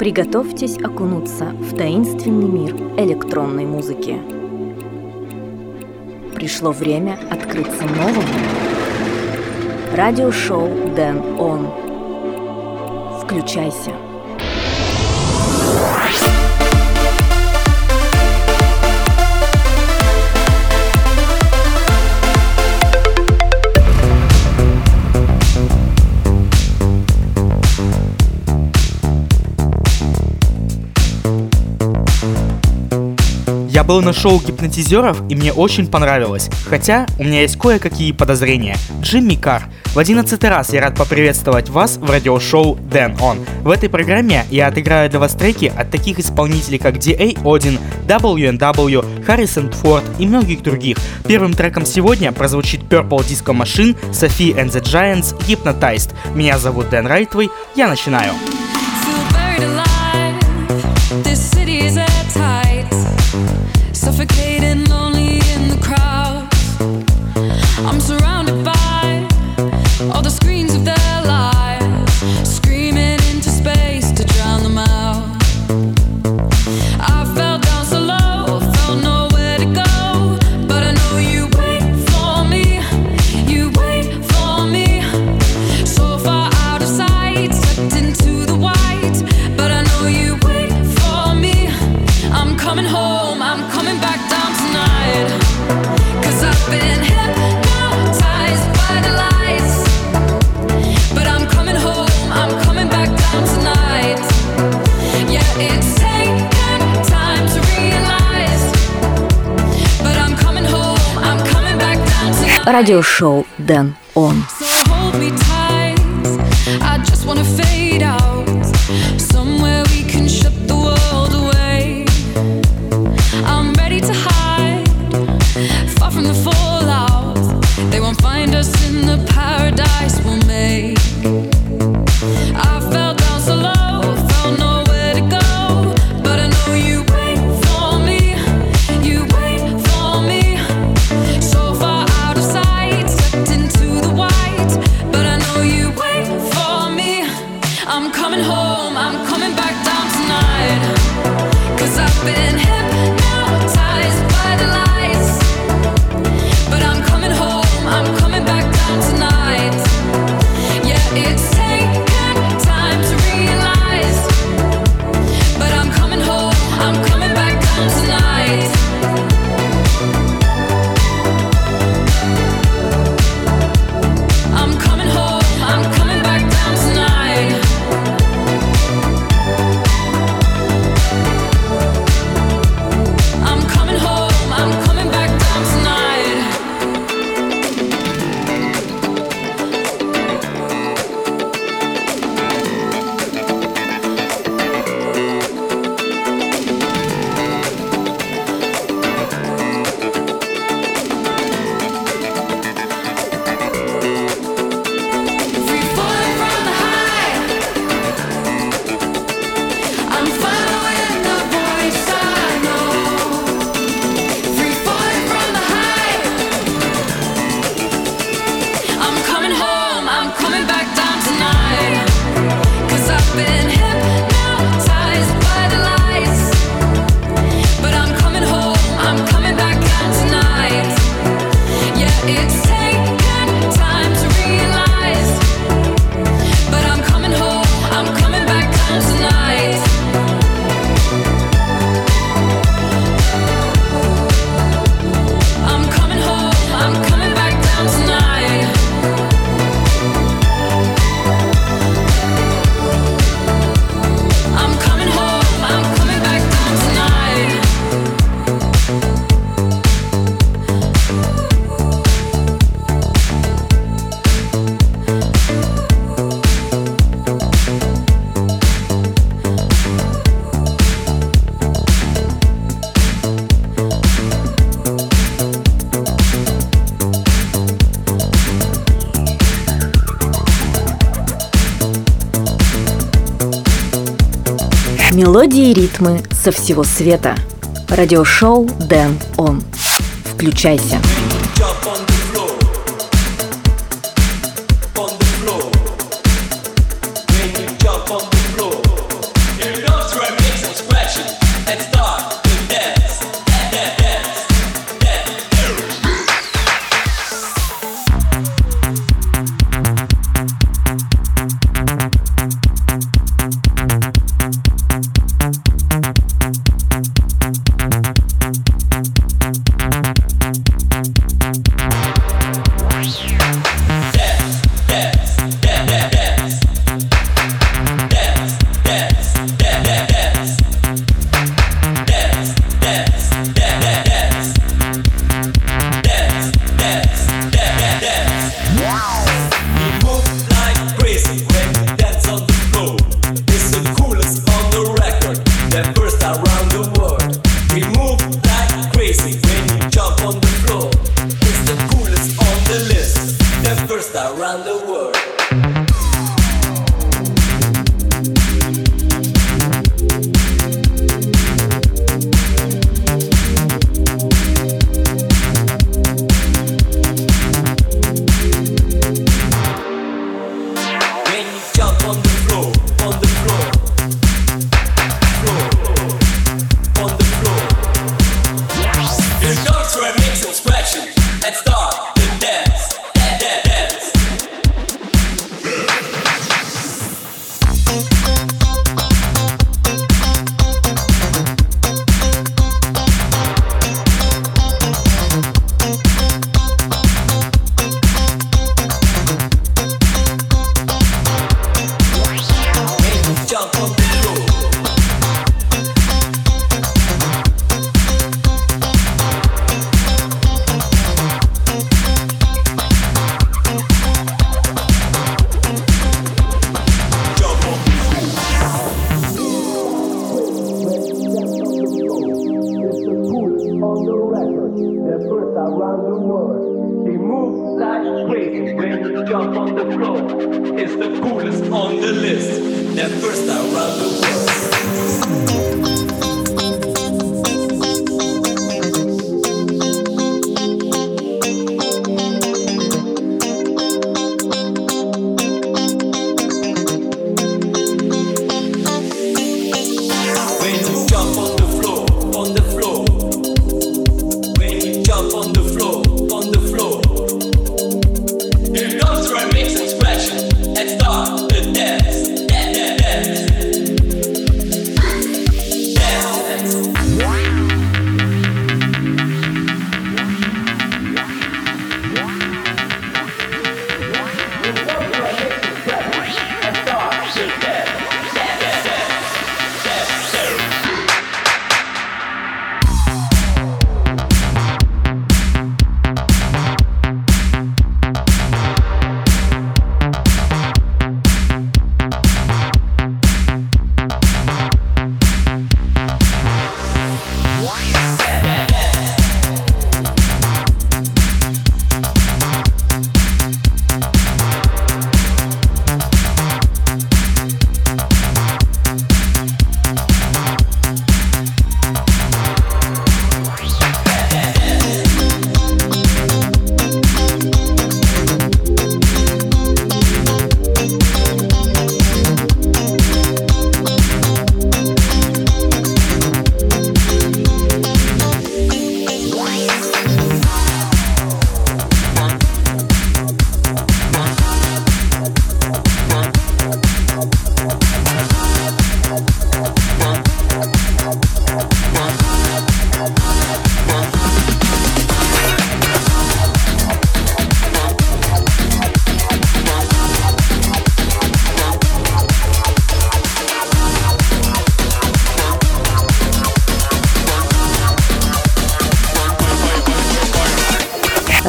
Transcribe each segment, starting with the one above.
Приготовьтесь окунуться в таинственный мир электронной музыки. Пришло время открыться новому. Радиошоу Дэн Он. Включайся. Я был на шоу гипнотизеров, и мне очень понравилось. Хотя у меня есть кое-какие подозрения. Джимми Кар. В одиннадцатый раз я рад поприветствовать вас в радиошоу Дэн Он. В этой программе я отыграю для вас треки от таких исполнителей, как DA Один, WNW, Harrison Ford и многих других. Первым треком сегодня прозвучит Purple Disco Machine, Sophie and the Giants, Hypnotized. Меня зовут Дэн Райтвей, я начинаю. Начинаю. suffocating радиошоу «Дэн Он». So hold me tight. I just wanna fade out. ритмы со всего света. Радиошоу Дэн Он. Включайся.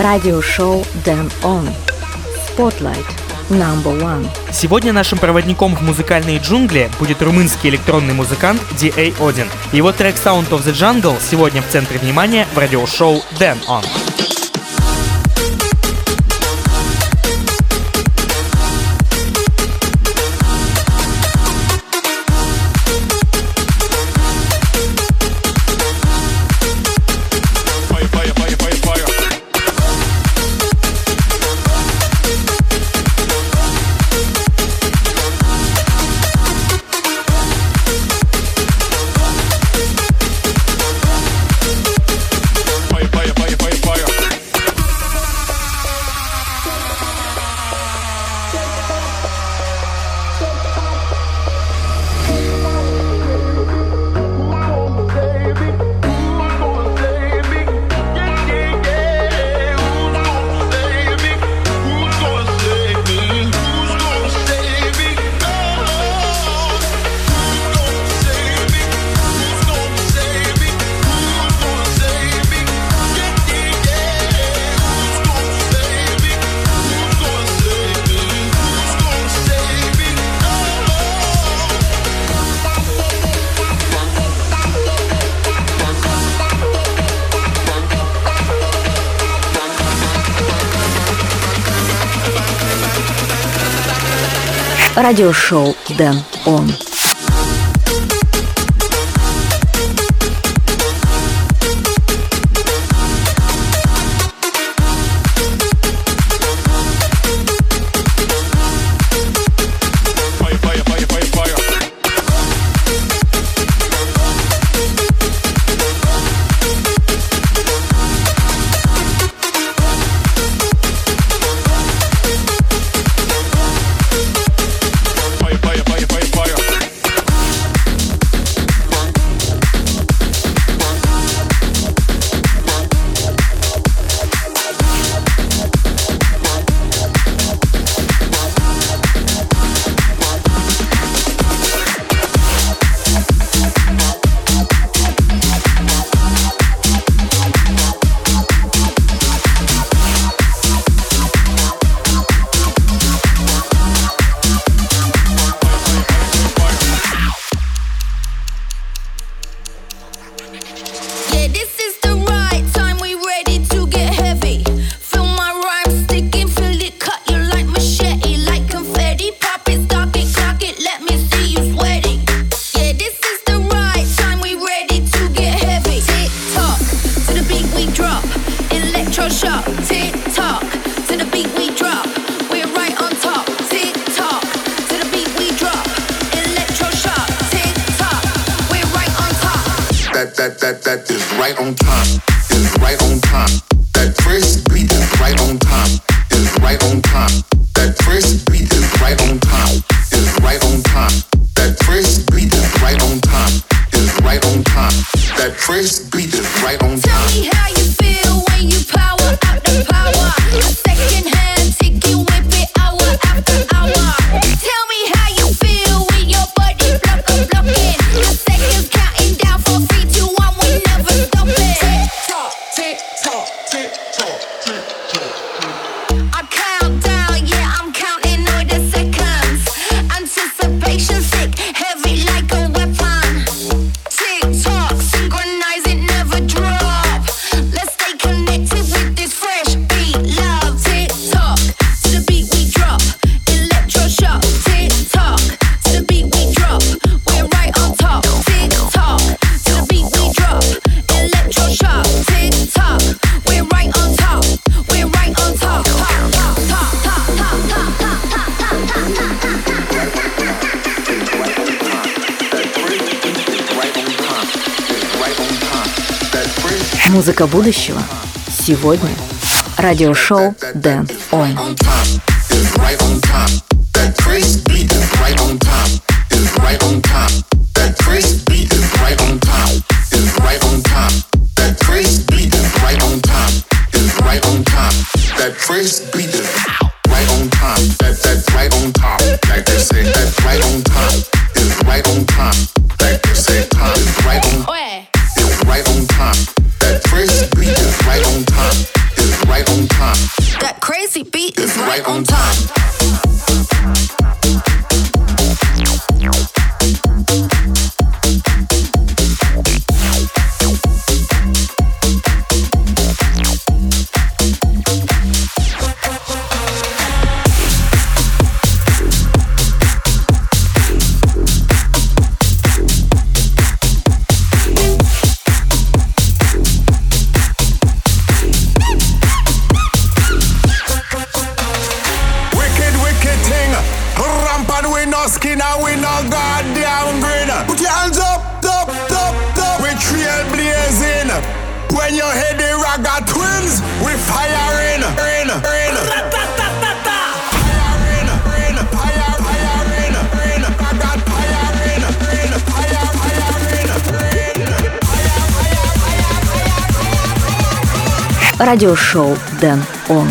радиошоу Дэн Он. Spotlight Number One. Сегодня нашим проводником в музыкальные джунгли будет румынский электронный музыкант D.A. Один. Его трек Sound of the Jungle сегодня в центре внимания в радиошоу Дэн Он. радиошоу Дэн Он. fresh beat is right on. Музыка будущего. Сегодня. Радиошоу Дэн Ой. Радиошоу Дэн Он.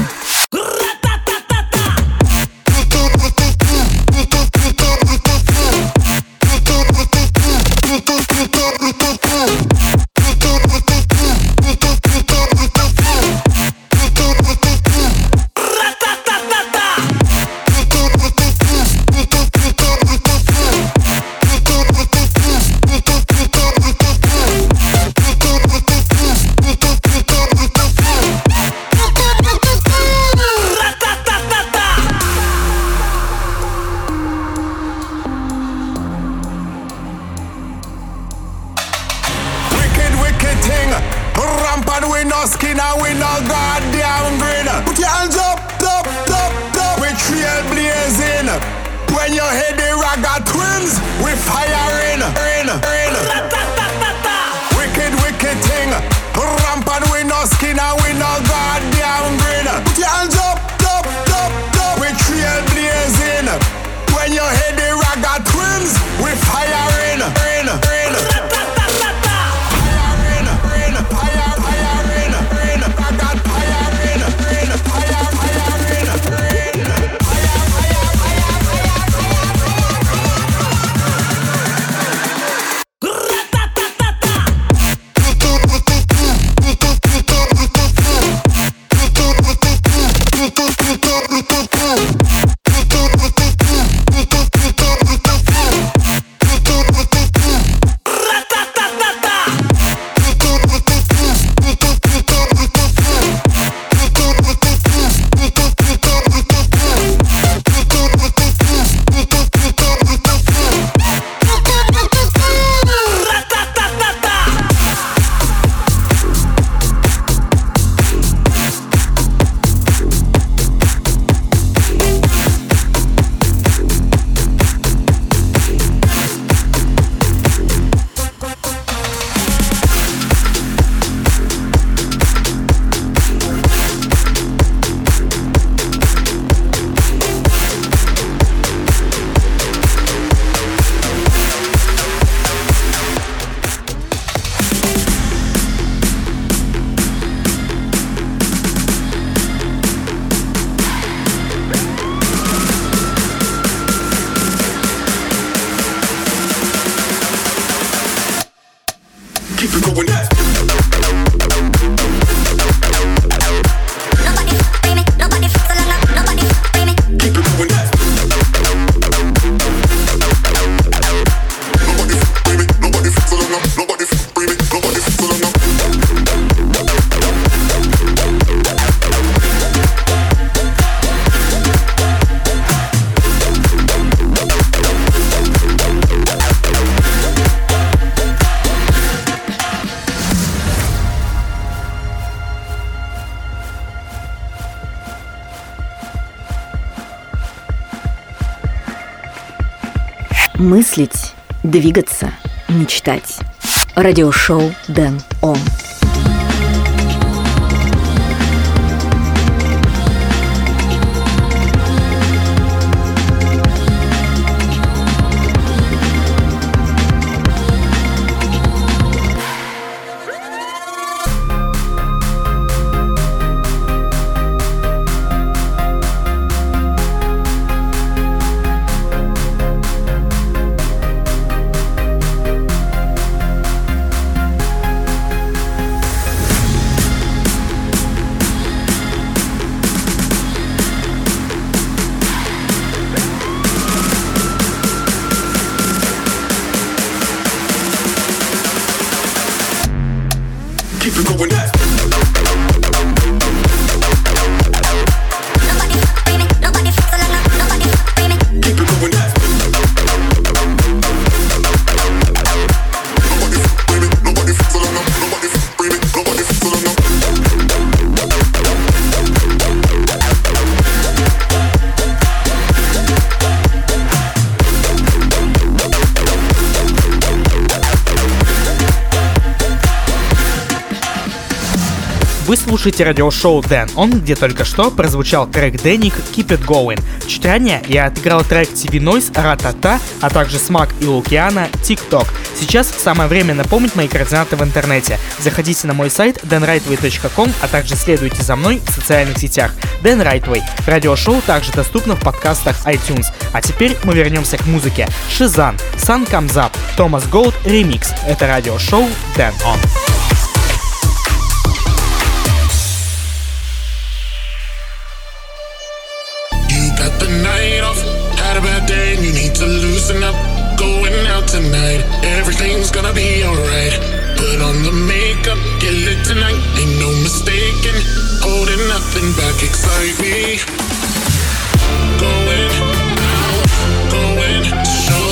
Двигаться, мечтать. Радиошоу Дэн Он. Слушаете радиошоу Дэн Он, где только что прозвучал трек Дэник Keep It Going. Чуть ранее я отыграл трек TV Noise Ратата, а также Смак и Лукиана TikTok. Сейчас самое время напомнить мои координаты в интернете. Заходите на мой сайт danrightway.com, а также следуйте за мной в социальных сетях. Dan Rightway. Радиошоу также доступно в подкастах iTunes. А теперь мы вернемся к музыке. Шизан, Comes Up, Thomas Gold, ремикс. Это радиошоу Дэн Он. Tonight, everything's gonna be alright. Put on the makeup, get lit tonight, ain't no mistaking. Holding nothing back, excite me. Going out, going show,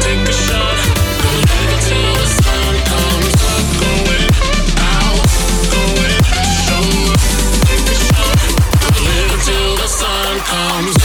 take a shot, till the sun comes. Going out, going show, take a shot, till the sun comes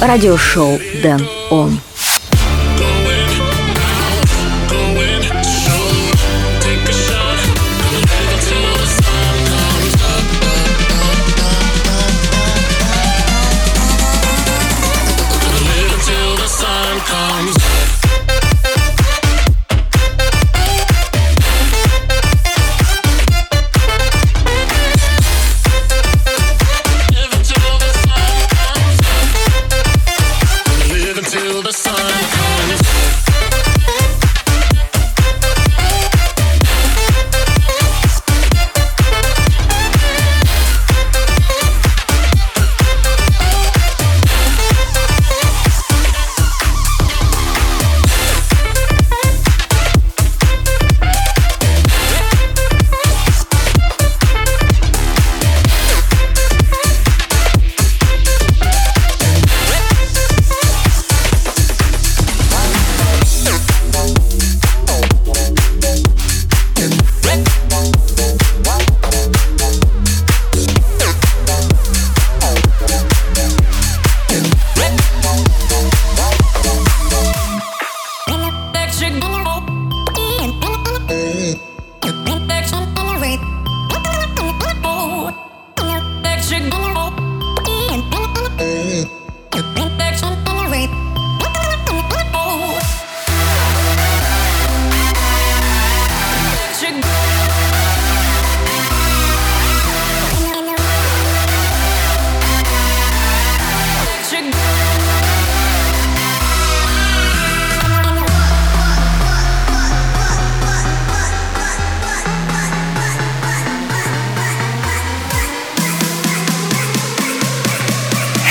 Радиошоу Дэн Он.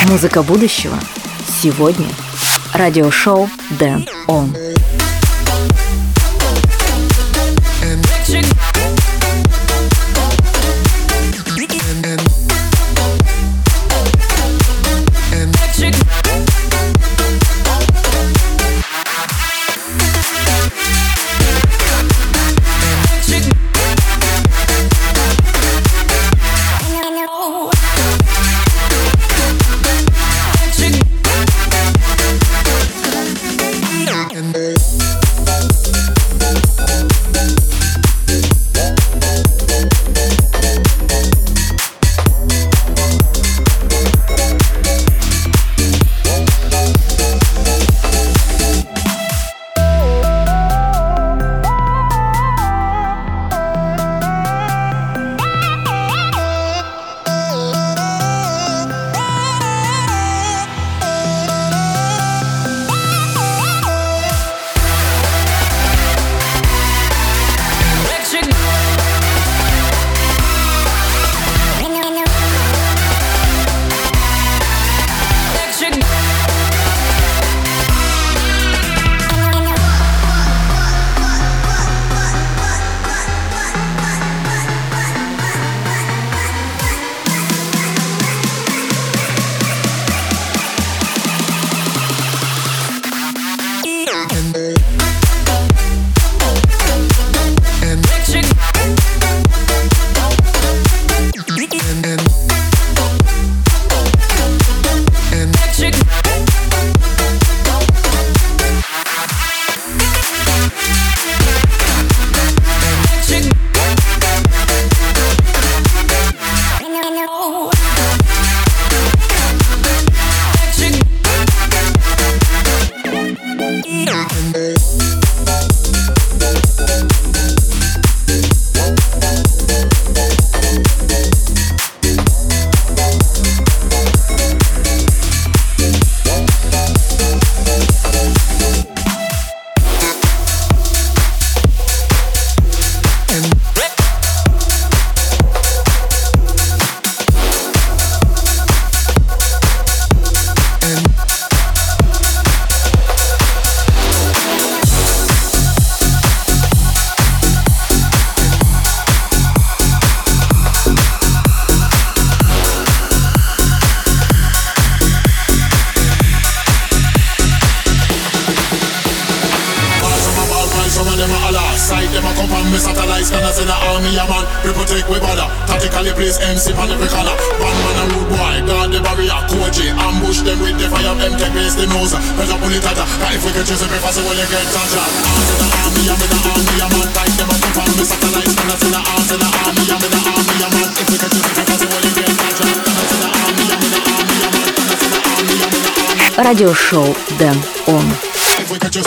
Музыка будущего. Сегодня. Радиошоу Дэн Он.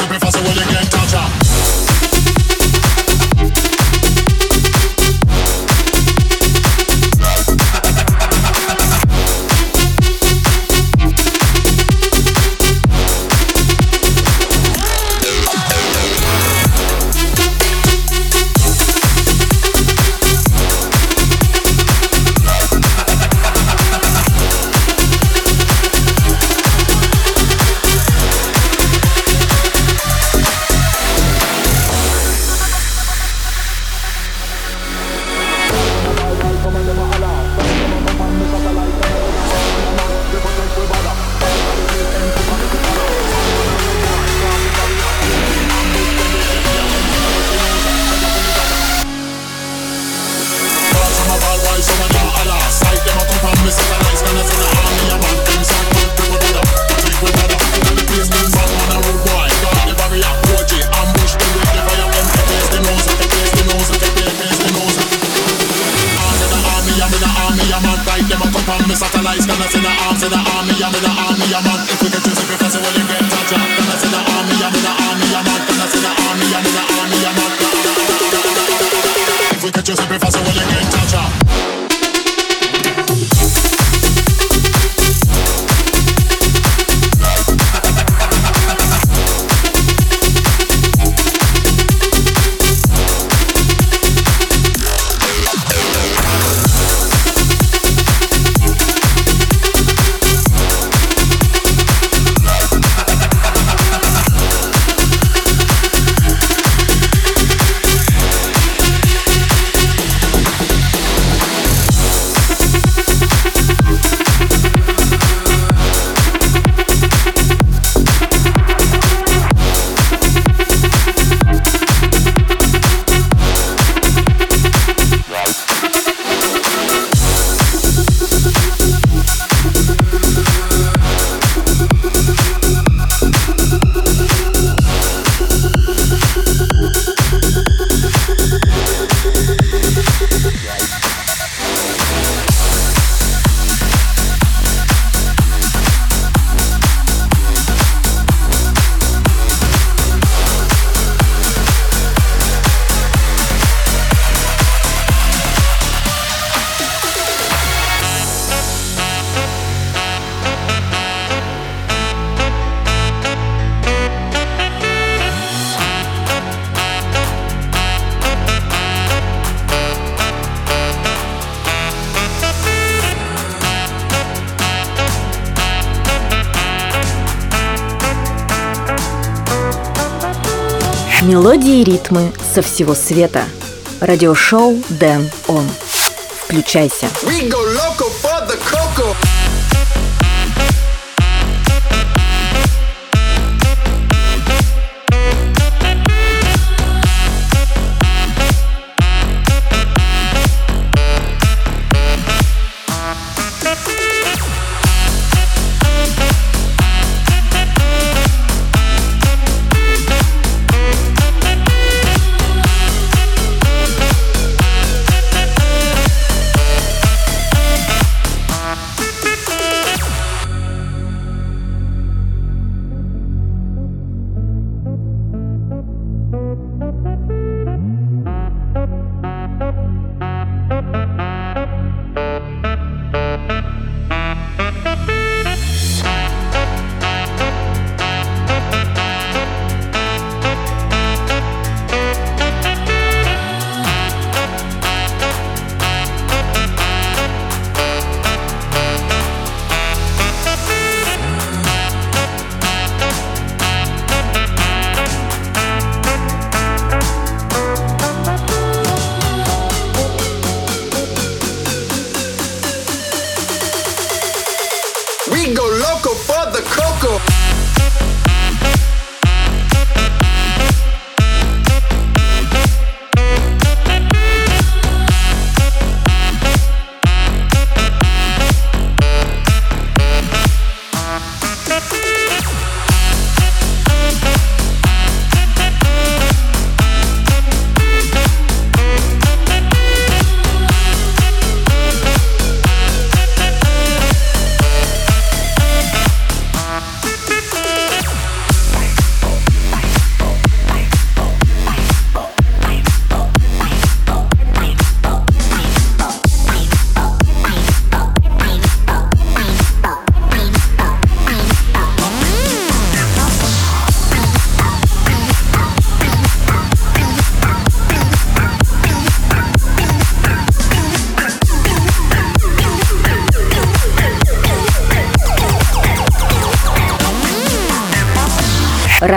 creepy fast, so you get touch. ритмы со всего света. Радиошоу Дэн Он. Включайся. We go loco.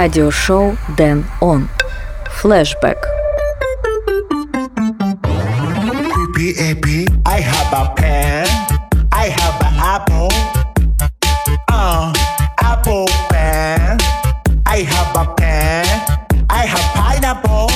Радиошоу Дэн Он. Флэшбэк. P-A-P. I have a pen. I have an apple. Uh, apple pen. I have a pen. I have pineapple.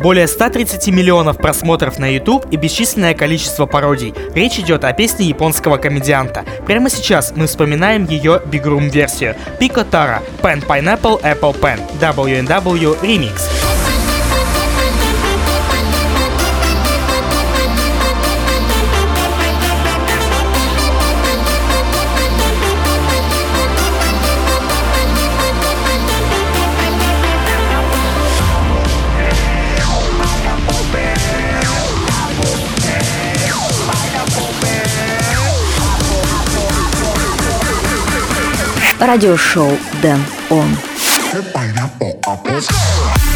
Более 130 миллионов просмотров на YouTube и бесчисленное количество пародий. Речь идет о песне японского комедианта. Прямо сейчас мы вспоминаем ее Big Room версию. Pico Tara, Pen Pineapple Apple Pen, WNW Remix. Радиошоу Дэн Он. Pineapple, apple.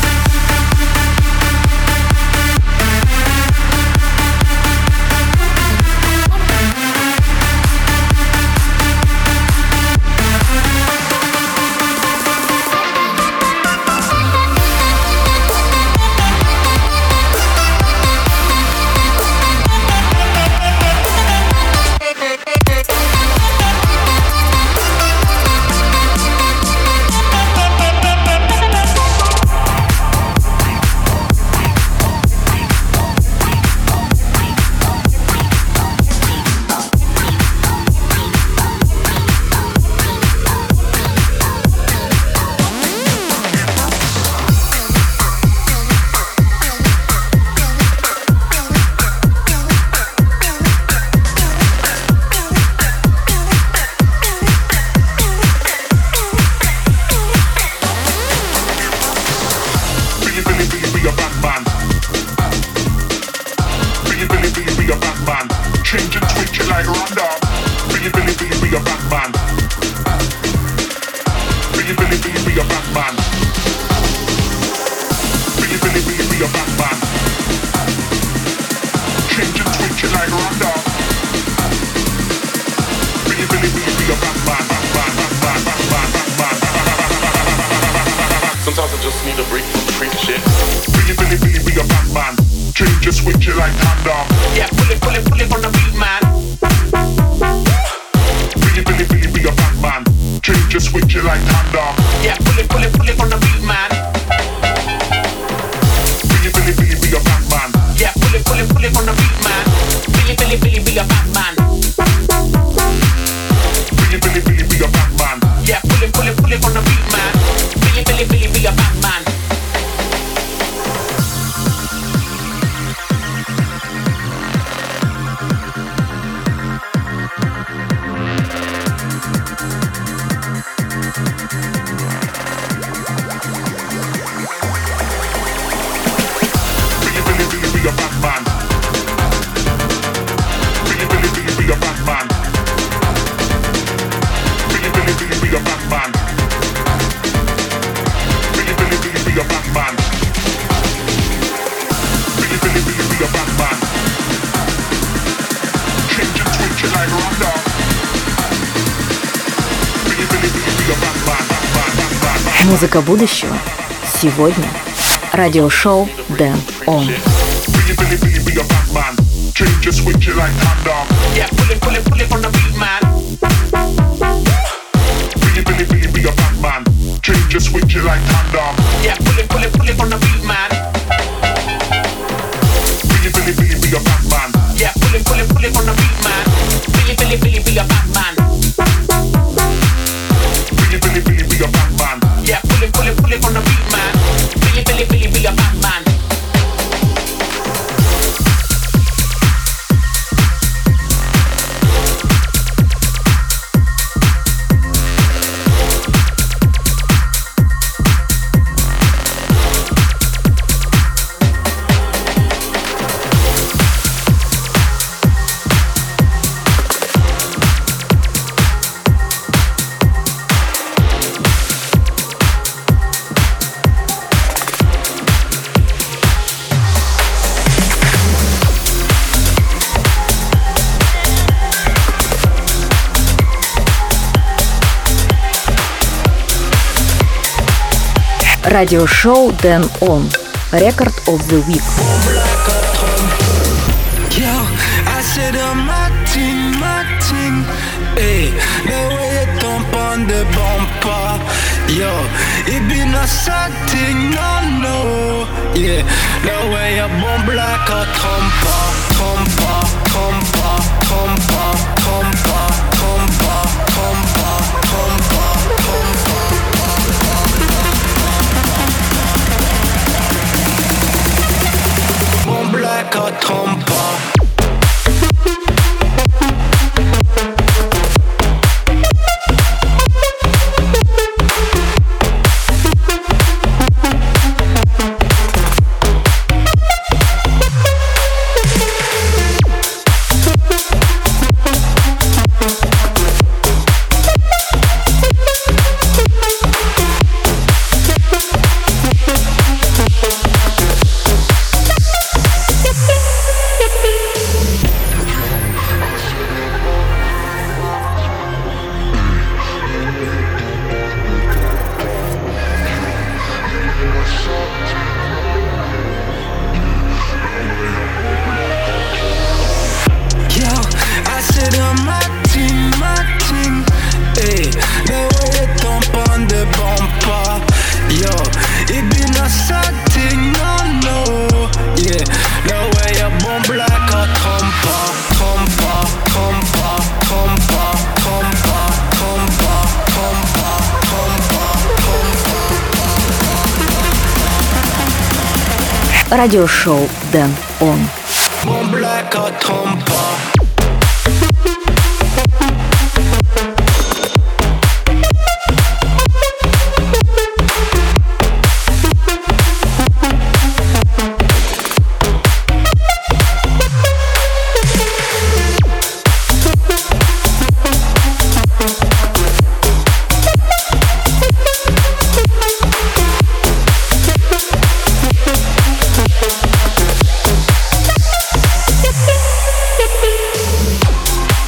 Sometimes I just need a break from the freak shit. Billy, Billy, Billy, be a Batman. Change and switch it like Honda. Yeah, pull it, pull it, pull it from the beat, man. Billy, Billy, Billy, be a Batman. Change and switch it like Honda. Yeah, pull it, pull it, pull it from the beat, man. Billy, Billy, Billy, be a Batman. Yeah, pull it, pull it, pull it from the beat, man. Billy, Billy, Billy, be a Batman. Billy, Billy, Billy, be a Batman. Yeah, pull it, pull it, pull it from the beat, man. Billy, Billy, be a bad man. Музыка будущего. Сегодня. Радиошоу Дэн Он. Change your switch, you like condom. Yeah, pull it, pull it, pull it from the beat, man. Billy, Billy, Billy, be a Batman. Change your switch, you like condom. Yeah, pull it, pull it, pull it from the beat, man. Billy, Billy, Billy, be a Batman. Yeah, pull it, pull it, pull it from the beat, man. Billy, Billy, Billy, be a Batman. Billy, Радиошоу Дэн Он. Рекорд of the Week. Радиошоу Дэн Он. Bump like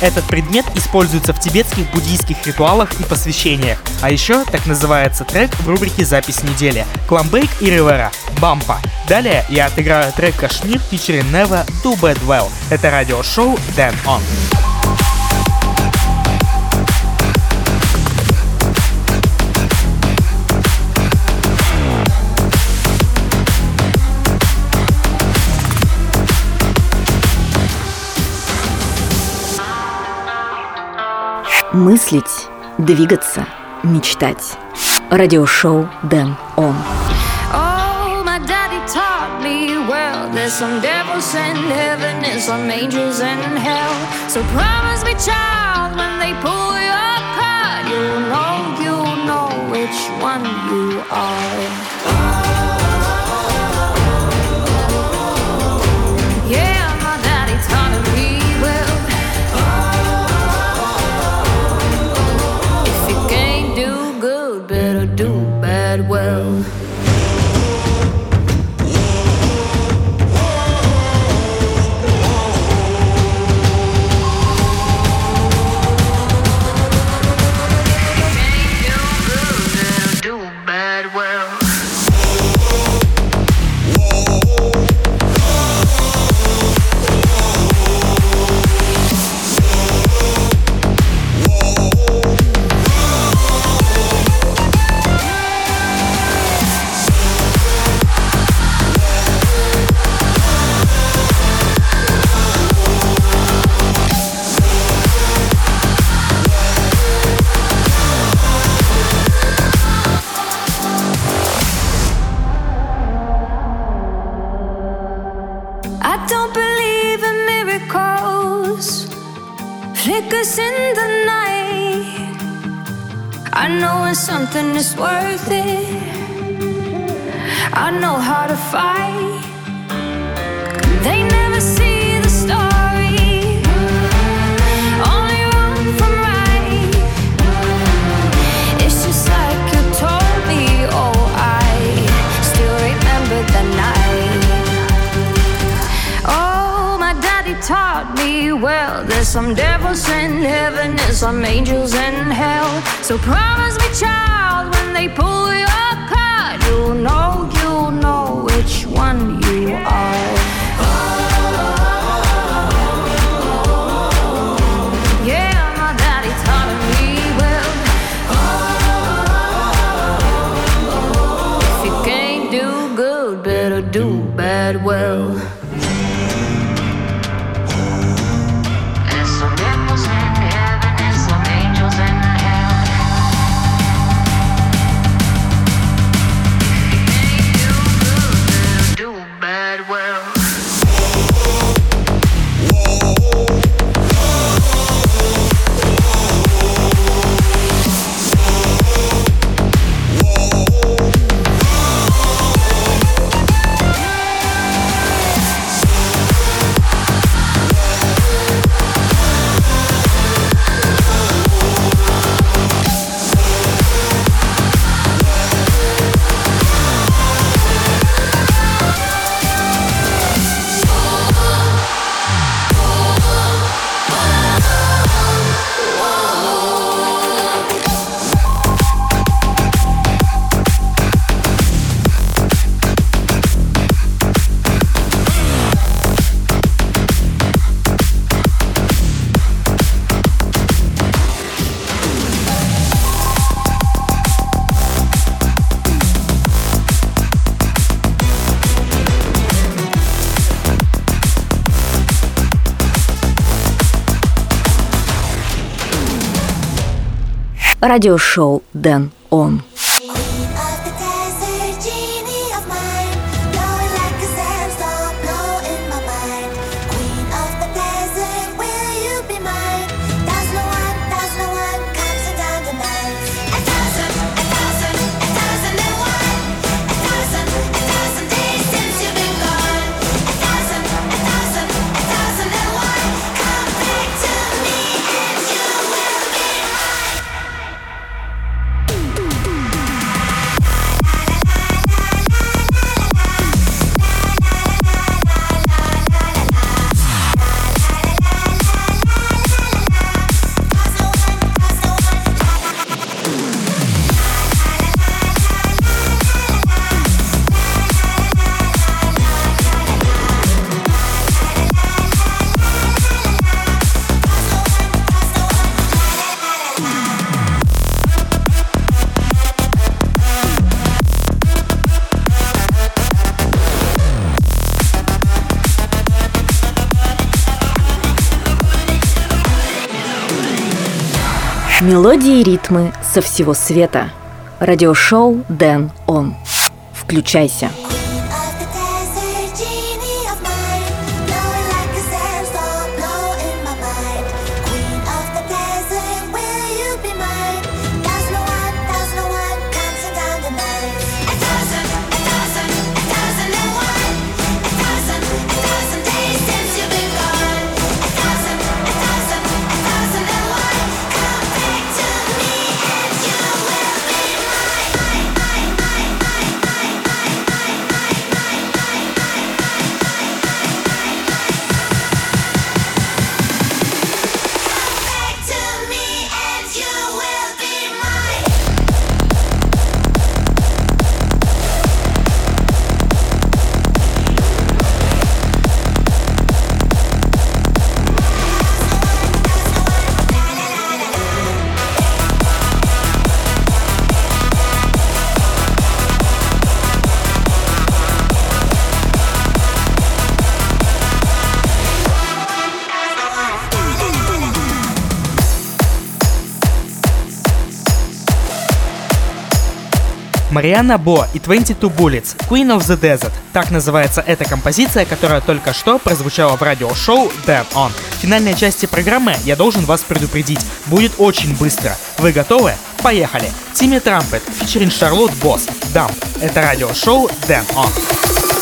Этот предмет используется в тибетских буддийских ритуалах и посвящениях. А еще так называется трек в рубрике «Запись недели» Кламбейк и Ривера «Бампа». Далее я отыграю трек «Кашмир» фичерин Never Do Bad Well. Это радиошоу Dan On. Мыслить, двигаться, мечтать. Радиошоу Дэн Он. Oh, you'll know which one you are. Well. There's some devils in heaven and some angels in hell. So promise me, child, when they pull your card, you'll know, you'll know which one you are. Радиошоу Дэн Он. Мелодии и ритмы со всего света. Радиошоу Дэн Он. Включайся. Риана Бо и 22 Bullets Queen of the Desert. Так называется эта композиция, которая только что прозвучала в радиошоу Damn On. В финальной части программы я должен вас предупредить, будет очень быстро. Вы готовы? Поехали! Тимми Трампет, фичеринг Шарлотт Босс, Дамп. Это радиошоу Damn On.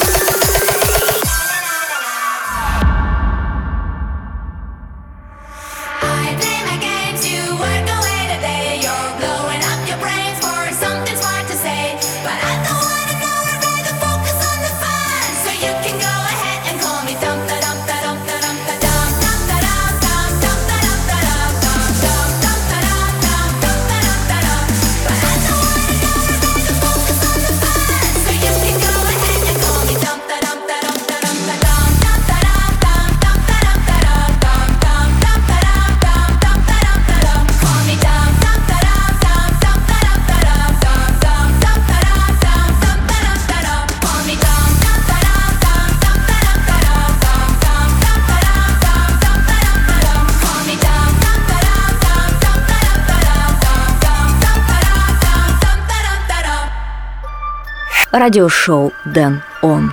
радиошоу «Дэн Он».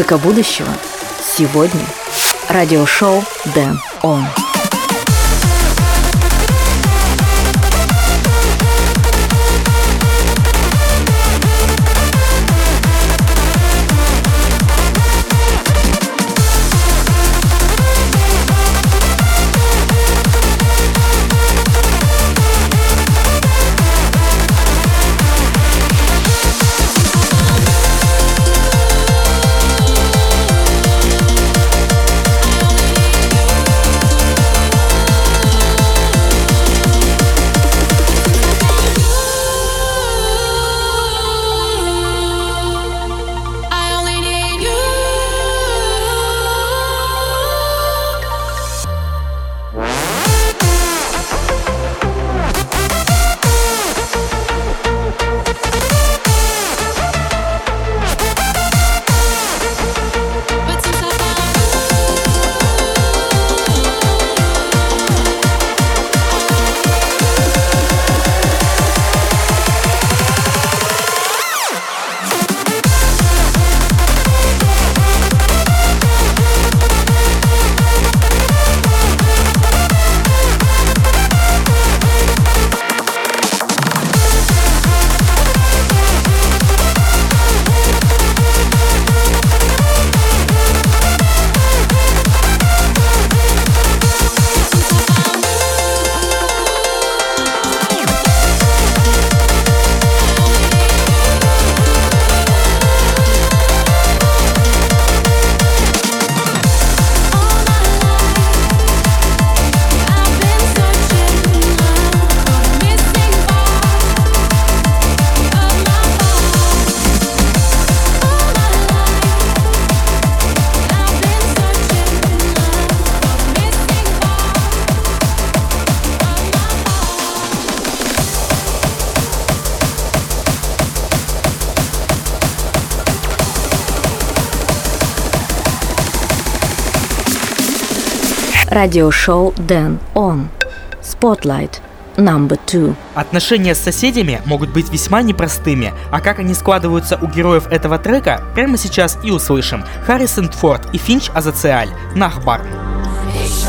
Музыка будущего сегодня. Радиошоу Дэн Он. Радиошоу Дэн Он. Spotlight. Number two. Отношения с соседями могут быть весьма непростыми, а как они складываются у героев этого трека, прямо сейчас и услышим. Харрисон Форд и Финч Азациаль. Нахбар. Ich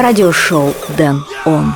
Радиошоу Дэн Он.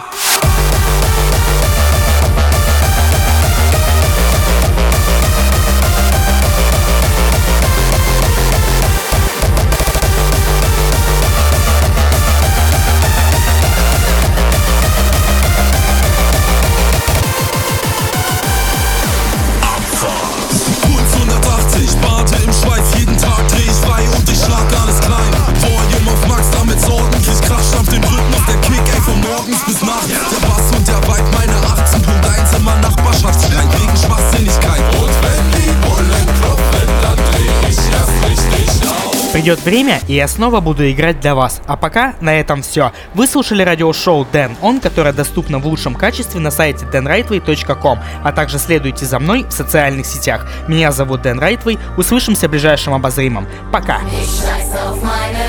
Придет время, и я снова буду играть для вас. А пока на этом все. Вы слушали радиошоу Дэн Он, которое доступно в лучшем качестве на сайте danrightway.com, а также следуйте за мной в социальных сетях. Меня зовут Дэн Райтвей. Услышимся в ближайшем обозримом. Пока! Ich